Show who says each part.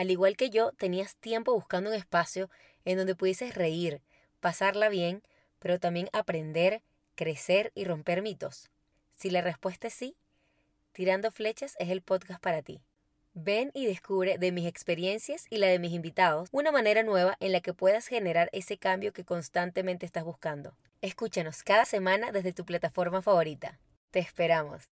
Speaker 1: Al igual que yo, tenías tiempo buscando un espacio en donde pudieses reír, pasarla bien, pero también aprender, crecer y romper mitos. Si la respuesta es sí, Tirando Flechas es el podcast para ti. Ven y descubre de mis experiencias y la de mis invitados una manera nueva en la que puedas generar ese cambio que constantemente estás buscando. Escúchanos cada semana desde tu plataforma favorita. Te esperamos.